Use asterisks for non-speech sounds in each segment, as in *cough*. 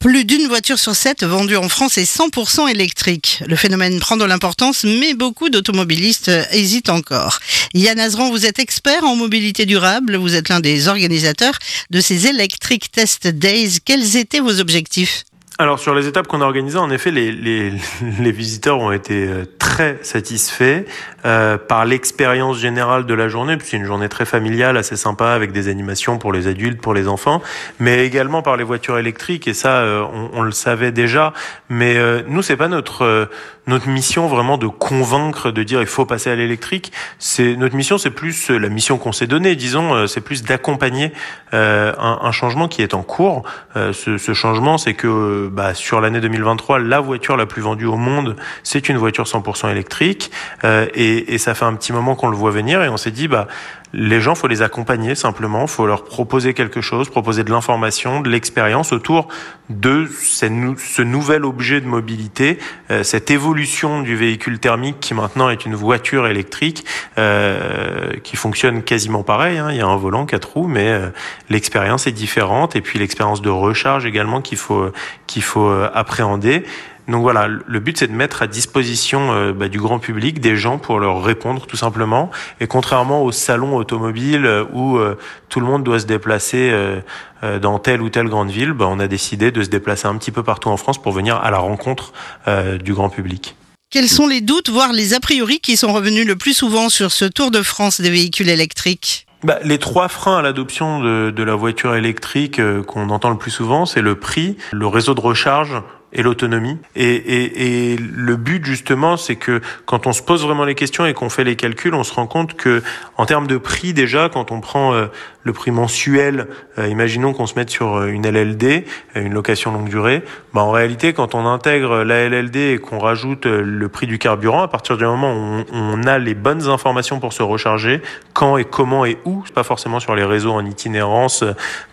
Plus d'une voiture sur sept vendue en France est 100% électrique. Le phénomène prend de l'importance, mais beaucoup d'automobilistes hésitent encore. Yann Azran, vous êtes expert en mobilité durable. Vous êtes l'un des organisateurs de ces Electric Test Days. Quels étaient vos objectifs? Alors sur les étapes qu'on a organisées, en effet, les, les, *laughs* les visiteurs ont été euh, très satisfaits euh, par l'expérience générale de la journée. C'est une journée très familiale, assez sympa, avec des animations pour les adultes, pour les enfants, mais également par les voitures électriques. Et ça, euh, on, on, le savait déjà. Mais euh, nous, c'est pas notre euh, notre mission vraiment de convaincre, de dire il faut passer à l'électrique. C'est notre mission, c'est plus la mission qu'on s'est donnée, disons, c'est plus d'accompagner un, un, changement qui est en cours. Ce, ce, changement, c'est que bah, sur l'année 2023, la voiture la plus vendue au monde, c'est une voiture 100% électrique. Euh, et, et, ça fait un petit moment qu'on le voit venir et on s'est dit, bah, les gens, faut les accompagner simplement, faut leur proposer quelque chose, proposer de l'information, de l'expérience autour de ce nouvel objet de mobilité, euh, cette évolution du véhicule thermique qui maintenant est une voiture électrique euh, qui fonctionne quasiment pareil. Hein. Il y a un volant, quatre roues, mais euh, l'expérience est différente et puis l'expérience de recharge également qu'il faut qu'il faut euh, appréhender. Donc voilà, le but c'est de mettre à disposition euh, bah, du grand public des gens pour leur répondre tout simplement. Et contrairement au salon automobile euh, où euh, tout le monde doit se déplacer dans telle ou telle grande ville, bah, on a décidé de se déplacer un petit peu partout en France pour venir à la rencontre du grand public. Quels sont les doutes, voire les a priori qui sont revenus le plus souvent sur ce Tour de France des véhicules électriques? Bah, les trois freins à l'adoption de, de, la voiture électrique qu'on entend le plus souvent, c'est le prix, le réseau de recharge et l'autonomie. Et, et, et, le but justement, c'est que quand on se pose vraiment les questions et qu'on fait les calculs, on se rend compte que en termes de prix déjà, quand on prend euh, le prix mensuel, euh, imaginons qu'on se mette sur euh, une LLD, une location longue durée, bah en réalité, quand on intègre la LLD et qu'on rajoute le prix du carburant, à partir du moment où on, a les bonnes informations pour se recharger, quand et comment et où, pas forcément sur les réseaux en itinérance,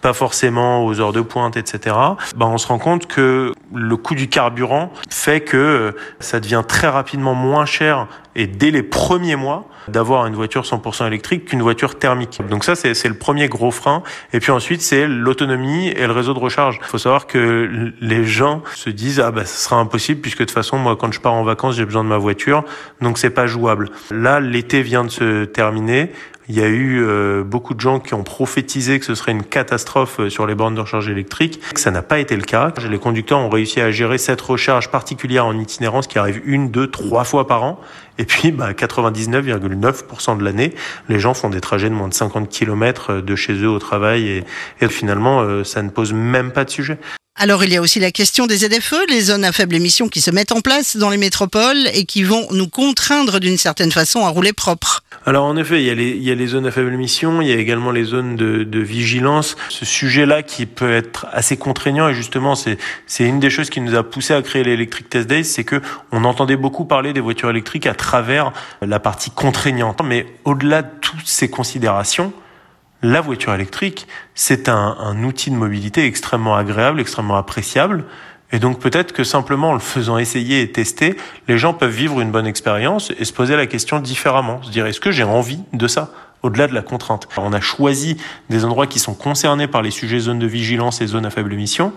pas forcément aux heures de pointe, etc. Bah on se rend compte que le coût du carburant fait que euh, ça devient très rapidement moins cher et dès les premiers mois d'avoir une voiture 100% électrique qu'une voiture thermique. Donc ça, c'est le premier gros frein. Et puis ensuite, c'est l'autonomie et le réseau de recharge. Il faut savoir que les gens se disent ah bah ce sera impossible puisque de toute façon moi quand je pars en vacances j'ai besoin de ma voiture donc c'est pas jouable. Là l'été vient de se terminer. Il y a eu euh, beaucoup de gens qui ont prophétisé que ce serait une catastrophe euh, sur les bornes de recharge électrique. Ça n'a pas été le cas. Les conducteurs ont réussi à gérer cette recharge particulière en itinérance qui arrive une, deux, trois fois par an. Et puis, bah, 99,9% de l'année, les gens font des trajets de moins de 50 km euh, de chez eux au travail et, et finalement, ça ne pose même pas de sujet. Alors il y a aussi la question des ZFE, les zones à faible émission qui se mettent en place dans les métropoles et qui vont nous contraindre d'une certaine façon à rouler propre. Alors en effet, il y, a les, zones à faible émission, il y a également les zones de, vigilance. Ce sujet-là qui peut être assez contraignant et justement c'est c'est une des choses qui nous a poussé à créer l'Electric Test Days, c'est que on entendait beaucoup parler des voitures électriques à travers la partie contraignante. Mais au-delà de toutes ces considérations, la voiture électrique, c'est un, un, outil de mobilité extrêmement agréable, extrêmement appréciable. Et donc peut-être que simplement en le faisant essayer et tester, les gens peuvent vivre une bonne expérience et se poser la question différemment. Se dire, est-ce que j'ai envie de ça au-delà de la contrainte? on a choisi des endroits qui sont concernés par les sujets zones de vigilance et zones à faible émission,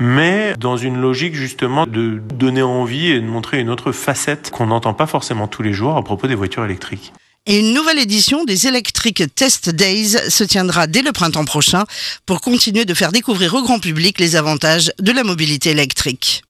mais dans une logique justement de donner envie et de montrer une autre facette qu'on n'entend pas forcément tous les jours à propos des voitures électriques. Et une nouvelle édition des Electric Test Days se tiendra dès le printemps prochain pour continuer de faire découvrir au grand public les avantages de la mobilité électrique.